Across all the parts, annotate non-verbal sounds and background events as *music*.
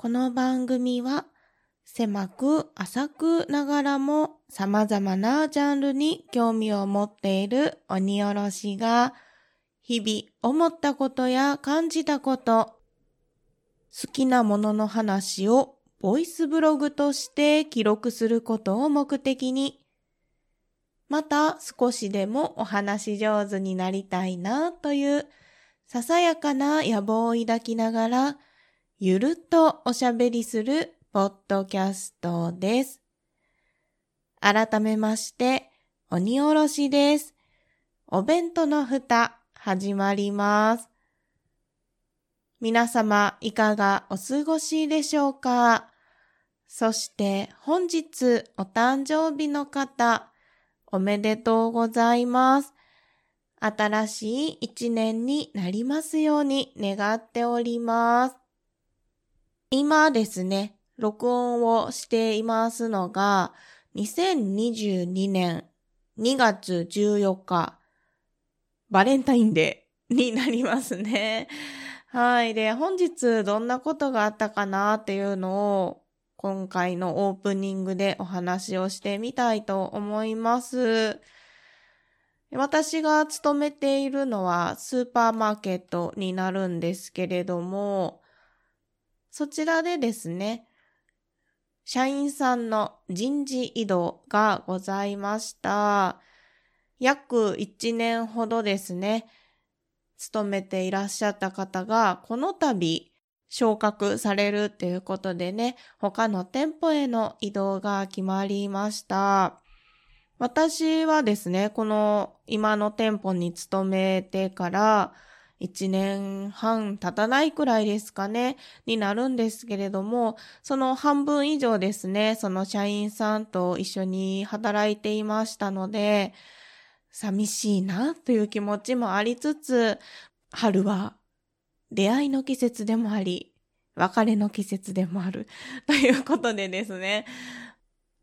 この番組は狭く浅くながらも様々なジャンルに興味を持っている鬼おろしが日々思ったことや感じたこと、好きなものの話をボイスブログとして記録することを目的に、また少しでもお話上手になりたいなというささやかな野望を抱きながら、ゆるっとおしゃべりするポッドキャストです。改めまして、鬼おろしです。お弁当の蓋、始まります。皆様、いかがお過ごしでしょうか？そして本日お誕生日の方、おめでとうございます。新しい一年になりますように願っております。今ですね、録音をしていますのが、2022年2月14日、バレンタインデーになりますね。はい。で、本日どんなことがあったかなっていうのを、今回のオープニングでお話をしてみたいと思います。私が勤めているのはスーパーマーケットになるんですけれども、そちらでですね、社員さんの人事異動がございました。約1年ほどですね、勤めていらっしゃった方が、この度昇格されるっていうことでね、他の店舗への移動が決まりました。私はですね、この今の店舗に勤めてから1年半経たないくらいですかね、になるんですけれども、その半分以上ですね、その社員さんと一緒に働いていましたので、寂しいなという気持ちもありつつ、春は出会いの季節でもあり、別れの季節でもあるということでですね、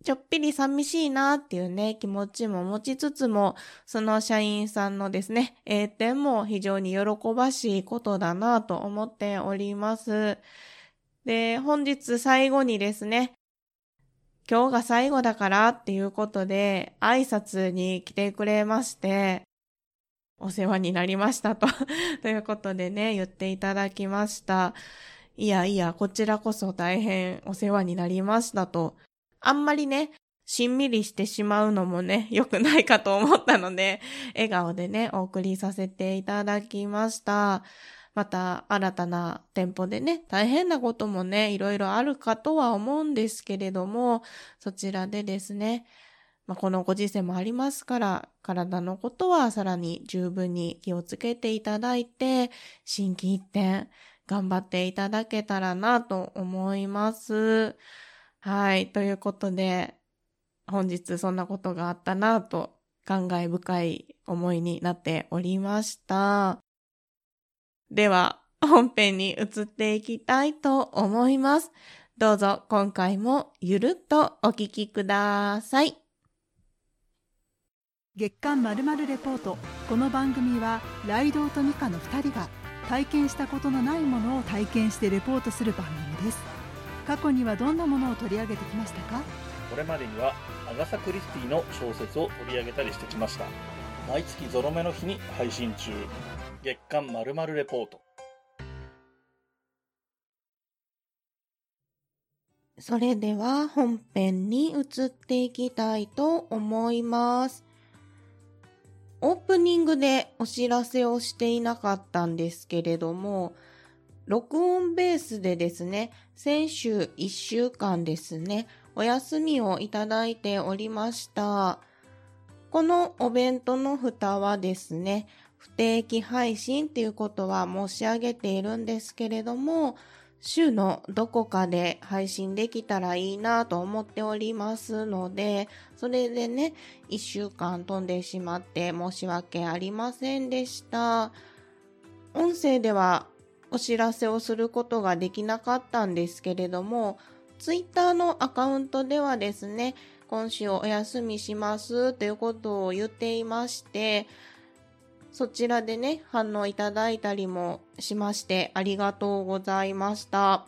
ちょっぴり寂しいなっていうね、気持ちも持ちつつも、その社員さんのですね、栄転も非常に喜ばしいことだなと思っております。で、本日最後にですね、今日が最後だからっていうことで、挨拶に来てくれまして、お世話になりましたと *laughs* ということでね、言っていただきました。いやいや、こちらこそ大変お世話になりましたとあんまりね、しんみりしてしまうのもね、*laughs* 良くないかと思ったので、笑顔でね、お送りさせていただきました。また、新たな店舗でね、大変なこともね、いろいろあるかとは思うんですけれども、そちらでですね、まあ、このご時世もありますから、体のことはさらに十分に気をつけていただいて、心機一転、頑張っていただけたらなと思います。はい。ということで、本日そんなことがあったなと感慨深い思いになっておりました。では、本編に移っていきたいと思います。どうぞ今回もゆるっとお聞きください。月刊まるまるレポート。この番組は、ライドウとミカの2人が体験したことのないものを体験してレポートする番組です。過去にはどんなものを取り上げてきましたか？これまでにはアガサ・クリスティの小説を取り上げたりしてきました。毎月ゾロ目の日に配信中。月刊まるまるレポート。それでは本編に移っていきたいと思います。オープニングでお知らせをしていなかったんですけれども、録音ベースでですね、先週1週間ですね、お休みをいただいておりました。このお弁当の蓋はですね、不定期配信っていうことは申し上げているんですけれども、週のどこかで配信できたらいいなと思っておりますので、それでね、1週間飛んでしまって申し訳ありませんでした。音声ではお知らせをすることができなかったんですけれども、ツイッターのアカウントではですね、今週お休みしますということを言っていまして、そちらでね、反応いただいたりもしまして、ありがとうございました。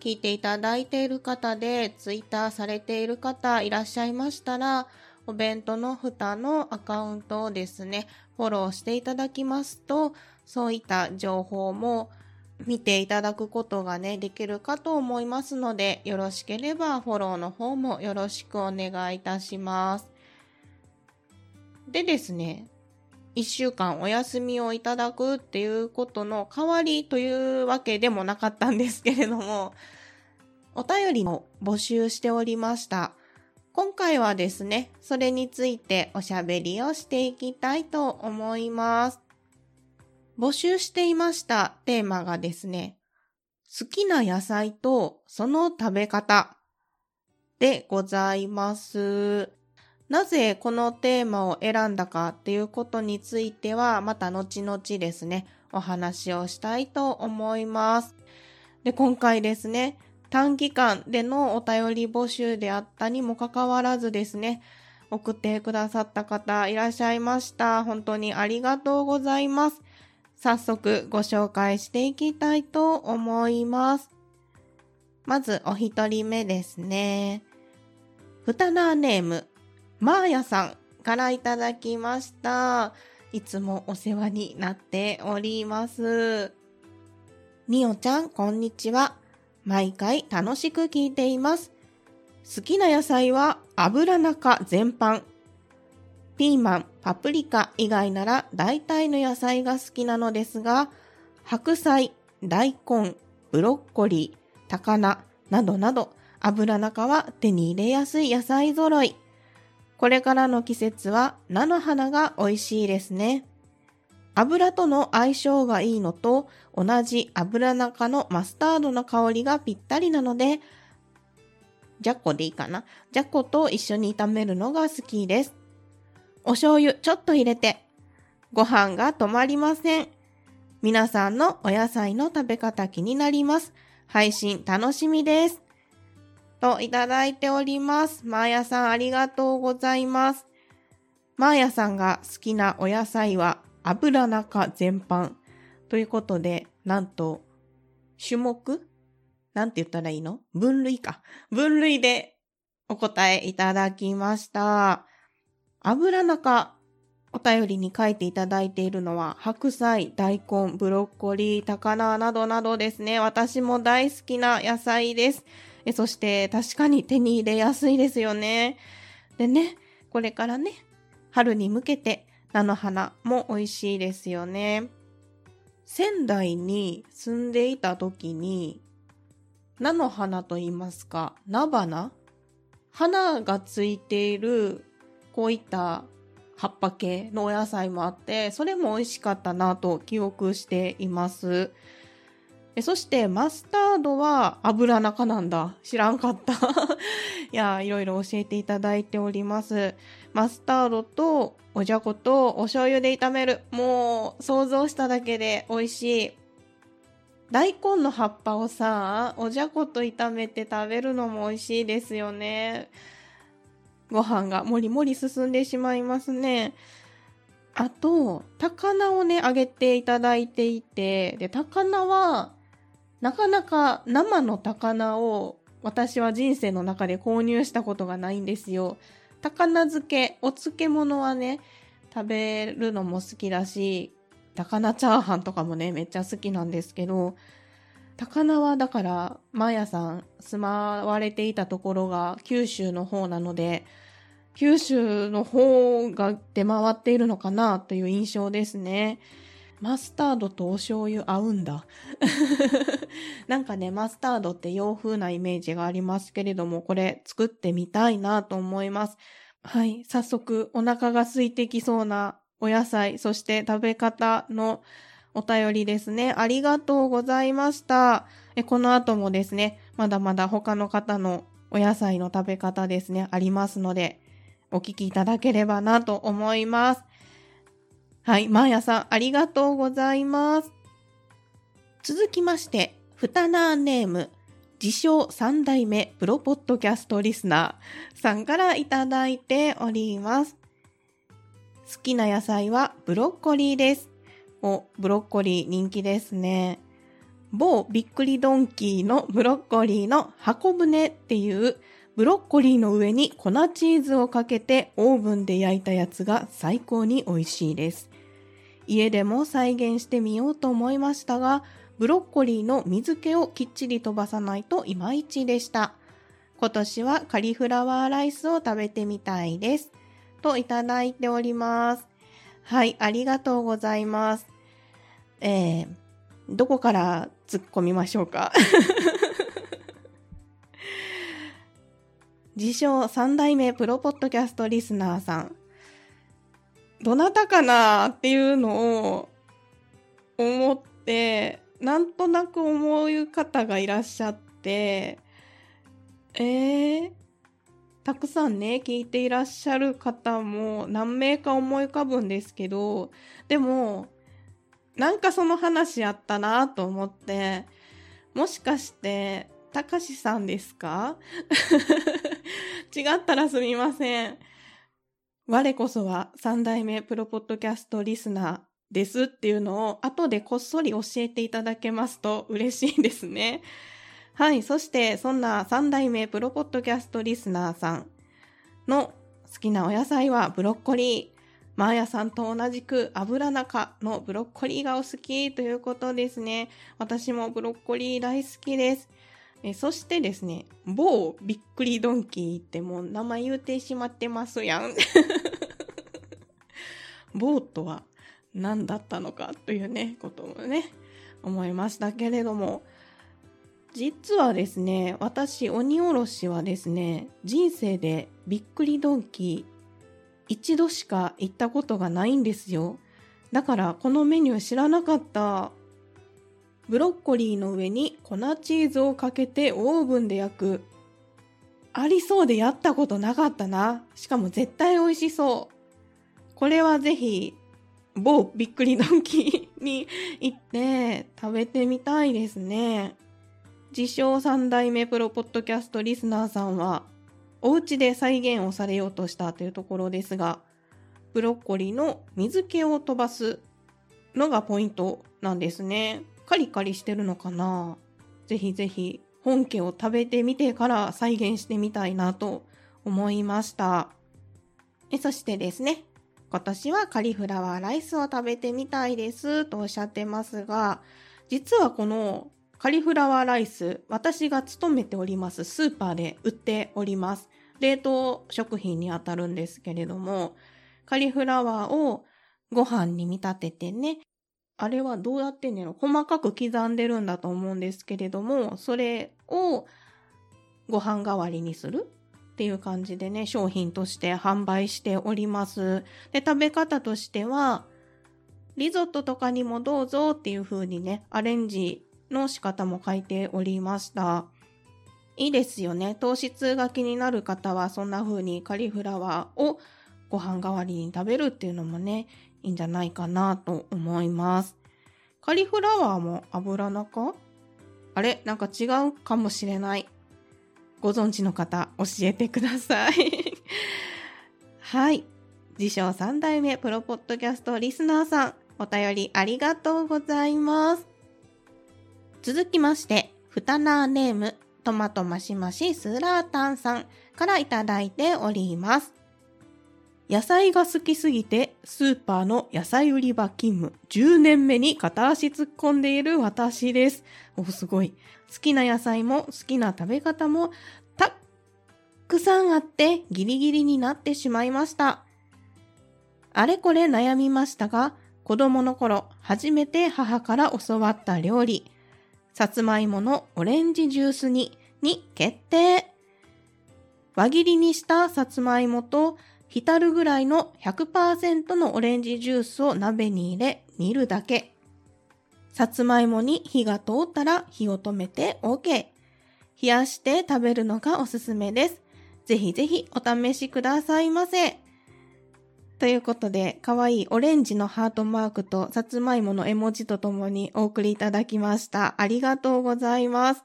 聞いていただいている方で、ツイッターされている方いらっしゃいましたら、お弁当の蓋のアカウントをですね、フォローしていただきますと、そういった情報も見ていただくことがね、できるかと思いますので、よろしければフォローの方もよろしくお願いいたします。でですね、一週間お休みをいただくっていうことの代わりというわけでもなかったんですけれども、*laughs* お便りも募集しておりました。今回はですね、それについておしゃべりをしていきたいと思います。募集していましたテーマがですね、好きな野菜とその食べ方でございます。なぜこのテーマを選んだかっていうことについてはまた後々ですね、お話をしたいと思います。で、今回ですね、短期間でのお便り募集であったにもかかわらずですね、送ってくださった方いらっしゃいました。本当にありがとうございます。早速ご紹介していきたいと思います。まずお一人目ですね。ふたなーネーム、マーヤさんからいただきました。いつもお世話になっております。みおちゃん、こんにちは。毎回楽しく聞いています。好きな野菜は油中全般。ピーマン、パプリカ以外なら大体の野菜が好きなのですが、白菜、大根、ブロッコリー、高菜などなど油中は手に入れやすい野菜揃い。これからの季節は菜の花が美味しいですね。油との相性がいいのと同じ油中のマスタードの香りがぴったりなので、じゃこでいいかな。じゃこと一緒に炒めるのが好きです。お醤油ちょっと入れて、ご飯が止まりません。皆さんのお野菜の食べ方気になります。配信楽しみです。といただいております。マーヤさんありがとうございます。マーヤさんが好きなお野菜は油中全般ということで、なんと種目？なんて言ったらいいの？分類か。分類でお答えいただきました。油中、お便りに書いていただいているのは、白菜、大根、ブロッコリー、高菜などなどですね。私も大好きな野菜です。えそして確かに手に入れやすいですよね。でね、これからね、春に向けて菜の花も美味しいですよね。仙台に住んでいた時に、菜の花と言いますか、菜花？花がついているこういった葉っぱ系のお野菜もあって、それも美味しかったなと記憶しています。そしてマスタードは油中なんだ。知らんかった。*laughs* いや、いろいろ教えていただいております。マスタードとおじゃことお醤油で炒める。もう想像しただけで美味しい。大根の葉っぱをさ、おじゃこと炒めて食べるのも美味しいですよね。ご飯がもりもり進んでしまいますね。あと、高菜をね、揚げていただいていて、で、高菜は、なかなか生の高菜を私は人生の中で購入したことがないんですよ。高菜漬け、お漬物はね、食べるのも好きだし、高菜チャーハンとかもね、めっちゃ好きなんですけど、高菜はだから、マヤさん住まわれていたところが九州の方なので、九州の方が出回っているのかなという印象ですね。マスタードとお醤油合うんだ。*laughs* なんかね、マスタードって洋風なイメージがありますけれども、これ作ってみたいなと思います。はい、早速お腹が空いてきそうなお野菜、そして食べ方のお便りですね。ありがとうございました。えこの後もですね、まだまだ他の方のお野菜の食べ方ですね、ありますので、お聞きいただければなと思います。はい、マーヤさん、ありがとうございます。続きまして、ふたなーネーム、自称三代目プロポッドキャストリスナーさんからいただいております。好きな野菜はブロッコリーです。お、ブロッコリー人気ですね。某びっくりドンキーのブロッコリーの箱舟っていうブロッコリーの上に粉チーズをかけてオーブンで焼いたやつが最高に美味しいです。家でも再現してみようと思いましたが、ブロッコリーの水気をきっちり飛ばさないといまいちでした。今年はカリフラワーライスを食べてみたいです。といただいております。はい、ありがとうございます。えー、どこから突っ込みましょうか？*laughs* 自称三代目プロポッドキャストリスナーさん。どなたかなっていうのを思って、なんとなく思う方がいらっしゃって、えー、たくさんね、聞いていらっしゃる方も何名か思い浮かぶんですけど、でも、なんかその話あったなと思って、もしかして、たかしさんですか？*laughs* 違ったらすみません。我こそは三代目プロポッドキャストリスナーですっていうのを後でこっそり教えていただけますと嬉しいですね。はい。そして、そんな三代目プロポッドキャストリスナーさんの好きなお野菜はブロッコリー。マーヤさんと同じく油中のブロッコリーがお好きということですね。私もブロッコリー大好きです。えそしてですね、某びっくりドンキーってもう名前言うてしまってますやん。*laughs* 某とは何だったのかというね、こともね、思いましたけれども、実はですね、私、鬼おろしはですね、人生でびっくりドンキー一度しか行ったことがないんですよ。だからこのメニュー知らなかった。ブロッコリーの上に粉チーズをかけてオーブンで焼く。ありそうでやったことなかったな。しかも絶対美味しそう。これはぜひ、某びっくりドンキーに行って食べてみたいですね。自称三代目プロポッドキャストリスナーさんは、お家で再現をされようとしたというところですが、ブロッコリーの水気を飛ばすのがポイントなんですね。カリカリしてるのかな？ぜひぜひ本家を食べてみてから再現してみたいなと思いました。そしてですね、今年はカリフラワーライスを食べてみたいですとおっしゃってますが、実はこのカリフラワーライス、私が勤めておりますスーパーで売っております。冷凍食品にあたるんですけれども、カリフラワーをご飯に見立ててね、あれはどうやってんねやろ細かく刻んでるんだと思うんですけれども、それをご飯代わりにするっていう感じでね、商品として販売しております。で、食べ方としては、リゾットとかにもどうぞっていう風にね、アレンジの仕方も書いておりました。いいですよね。糖質が気になる方はそんな風にカリフラワーをご飯代わりに食べるっていうのもね、いいんじゃないかなと思います。カリフラワーも油中？あれ？なんか違うかもしれない。ご存知の方、教えてください。*laughs* はい。自称三代目プロポッドキャストリスナーさん、お便りありがとうございます。続きまして、ふたなーネーム、トマトマシマシスーラータンさんからいただいております。野菜が好きすぎて、スーパーの野菜売り場勤務10年目に片足突っ込んでいる私です。お、すごい。好きな野菜も好きな食べ方もたっくさんあってギリギリになってしまいました。あれこれ悩みましたが、子供の頃初めて母から教わった料理、さつまいものオレンジジュース煮に決定。輪切りにしたさつまいもと浸るぐらいの100%のオレンジジュースを鍋に入れ煮るだけ。さつまいもに火が通ったら火を止めて OK。冷やして食べるのがおすすめです。ぜひぜひお試しくださいませ。ということで、かわいいオレンジのハートマークとさつまいもの絵文字とともにお送りいただきました。ありがとうございます。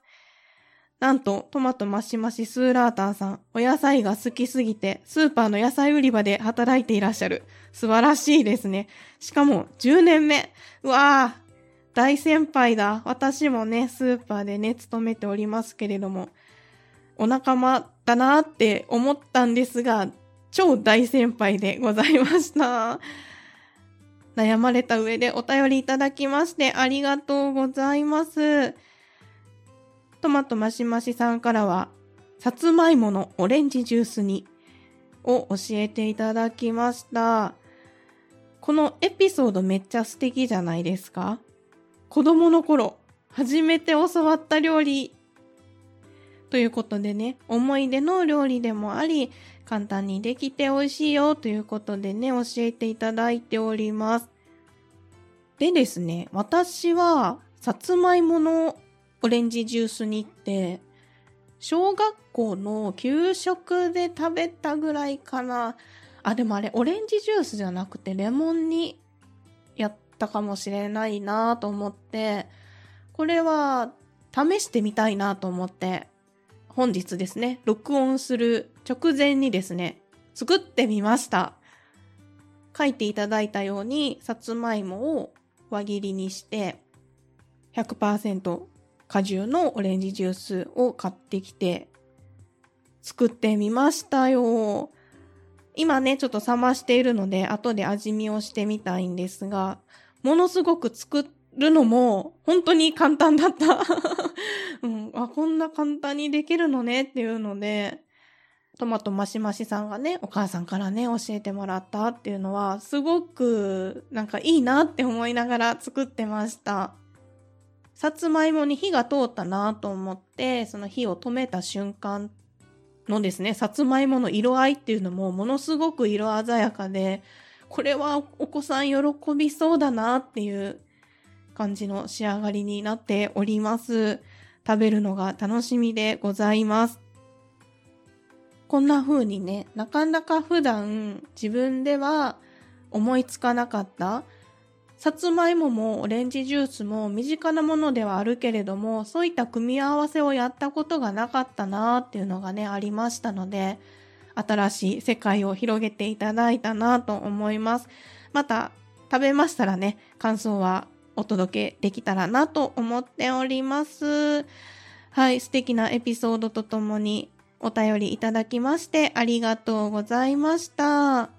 なんと、トマトマシマシスーラータンさん、お野菜が好きすぎて、スーパーの野菜売り場で働いていらっしゃる。素晴らしいですね。しかも、10年目。うわぁ、大先輩だ。私もね、スーパーでね、勤めておりますけれども、お仲間だなって思ったんですが、超大先輩でございました。悩まれた上でお便りいただきましてありがとうございます。トマトマシマシさんからは、さつまいものオレンジジュースにを教えていただきました。このエピソードめっちゃ素敵じゃないですか子供の頃、初めて教わった料理ということでね、思い出の料理でもあり、簡単にできて美味しいよということでね、教えていただいております。でですね、私は、さつまいものオレンジジュースに行って、小学校の給食で食べたぐらいかな。あ、でもあれ、オレンジジュースじゃなくて、レモンにやったかもしれないなと思って、これは試してみたいなと思って、本日ですね、録音する直前にですね、作ってみました。書いていただいたように、さつまいもを輪切りにして、100%果汁のオレンジジュースを買ってきて、作ってみましたよ。今ね、ちょっと冷ましているので、後で味見をしてみたいんですが、ものすごく作っるのも本当に簡単だった。*laughs* うん、あ、こんな簡単にできるのねっていうので、トマトマシマシさんがね、お母さんからね、教えてもらったっていうのは、すごくなんかいいなって思いながら作ってました。さつまいもに火が通ったなと思って、その火を止めた瞬間のですね、さつまいもの色合いっていうのもものすごく色鮮やかで、これはお子さん喜びそうだなっていう感じの仕上がりになっております。食べるのが楽しみでございます。こんな風にね、なかなか普段自分では思いつかなかったさつまいももオレンジジュースも身近なものではあるけれども、そういった組み合わせをやったことがなかったなーっていうのがね、ありましたので、新しい世界を広げていただいたなと思います。また、食べましたらね、感想はお届けできたらなと思っております。はい、素敵なエピソードとともにお便りいただきましてありがとうございました。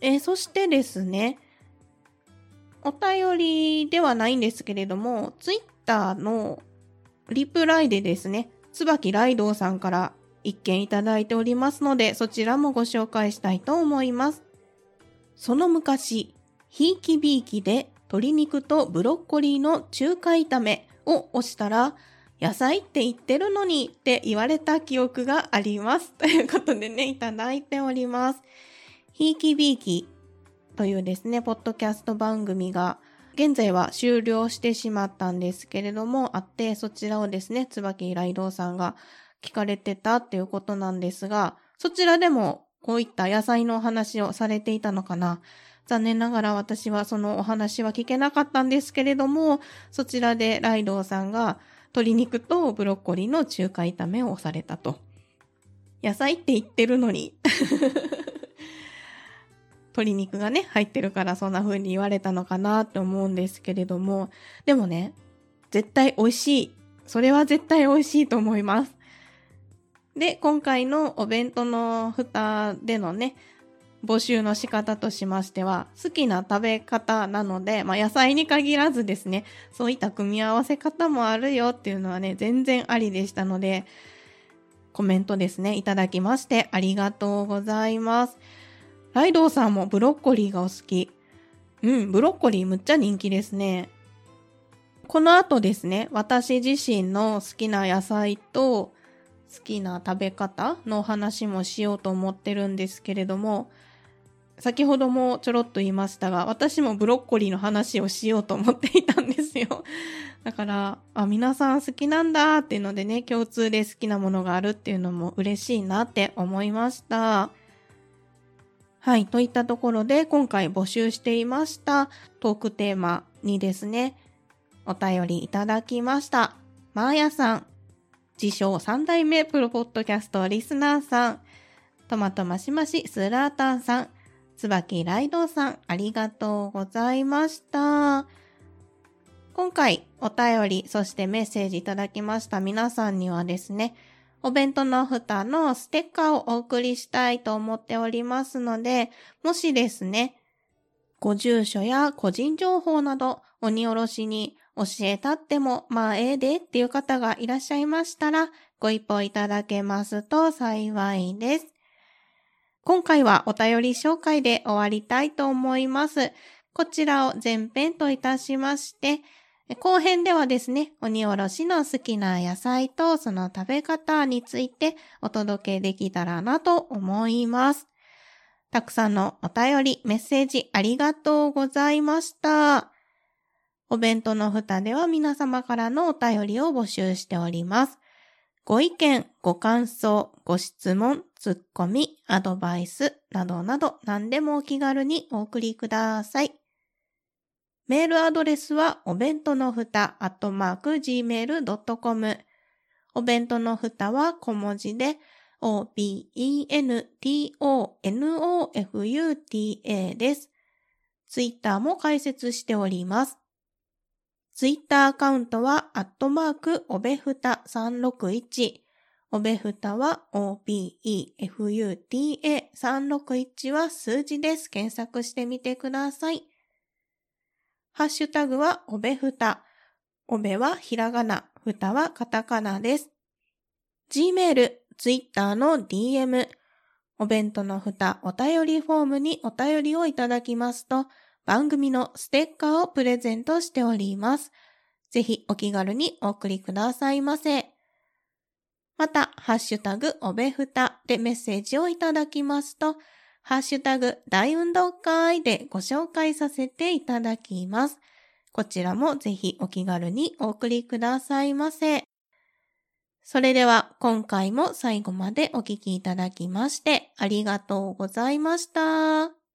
えそしてですね、お便りではないんですけれども、ツイッターのリプライでですね、椿ライドウさんから一件いただいておりますので、そちらもご紹介したいと思います。その昔、ひいきびいきで鶏肉とブロッコリーの中華炒めを押したら、野菜って言ってるのにって言われた記憶があります。*laughs* ということでね、いただいております。ひいきびいきというですね、ポッドキャスト番組が、現在は終了してしまったんですけれども、あって、そちらをですね、椿ライドウさんが聞かれてたっていうことなんですが、そちらでもこういった野菜のお話をされていたのかな。残念ながら私はそのお話は聞けなかったんですけれども、そちらでライドウさんが鶏肉とブロッコリーの中華炒めをされたと。野菜って言ってるのに。*laughs* 鶏肉がね、入ってるからそんな風に言われたのかなって思うんですけれども、でもね、絶対美味しい。それは絶対美味しいと思います。で、今回のお弁当の蓋でのね、募集の仕方としましては、好きな食べ方なので、まあ野菜に限らずですね、そういった組み合わせ方もあるよっていうのはね、全然ありでしたので、コメントですね、いただきましてありがとうございます。ライドウさんもブロッコリーがお好き。うん、ブロッコリーむっちゃ人気ですね。この後ですね、私自身の好きな野菜と好きな食べ方のお話もしようと思ってるんですけれども、先ほどもちょろっと言いましたが、私もブロッコリーの話をしようと思っていたんですよ。*laughs* だから、あ、皆さん好きなんだっていうのでね、共通で好きなものがあるっていうのも嬉しいなって思いました。はい。といったところで、今回募集していましたトークテーマにですね、お便りいただきました。マーヤさん、自称3代目プロポッドキャストリスナーさん、トマトマシマシスラータンさん、椿ライドさん、ありがとうございました。今回お便り、そしてメッセージいただきました皆さんにはですね、お弁当の蓋のステッカーをお送りしたいと思っておりますので、もしですね、ご住所や個人情報など鬼おろしに教えたってもまあええでっていう方がいらっしゃいましたら、ご一報いただけますと幸いです。今回はお便り紹介で終わりたいと思います。こちらを前編といたしまして、後編ではですね、鬼おろしの好きな野菜とその食べ方についてお届けできたらなと思います。たくさんのお便り、メッセージありがとうございました。お弁当の蓋では皆様からのお便りを募集しております。ご意見、ご感想、ご質問、ツッコミ、アドバイスなどなど何でもお気軽にお送りください。メールアドレスはお弁当のふたアットマーク gmail.com お弁当のふたは小文字で o-b-e-n-t-o-n-o-f-u-t-a です。ツイッターも開設しております。ツイッターアカウントは、アットマーク、おべふた361。おべふたは、OBEFUTA361 は数字です。検索してみてください。ハッシュタグはおべふた。おべはひらがな、ふたはカタカナです。Gmail、Twitter の DM、お弁当のふたお便りフォームにお便りをいただきますと、番組のステッカーをプレゼントしております。ぜひお気軽にお送りくださいませ。また、ハッシュタグおべふたでメッセージをいただきますと、ハッシュタグ大運動会でご紹介させていただきます。こちらもぜひお気軽にお送りくださいませ。それでは今回も最後までお聴きいただきましてありがとうございました。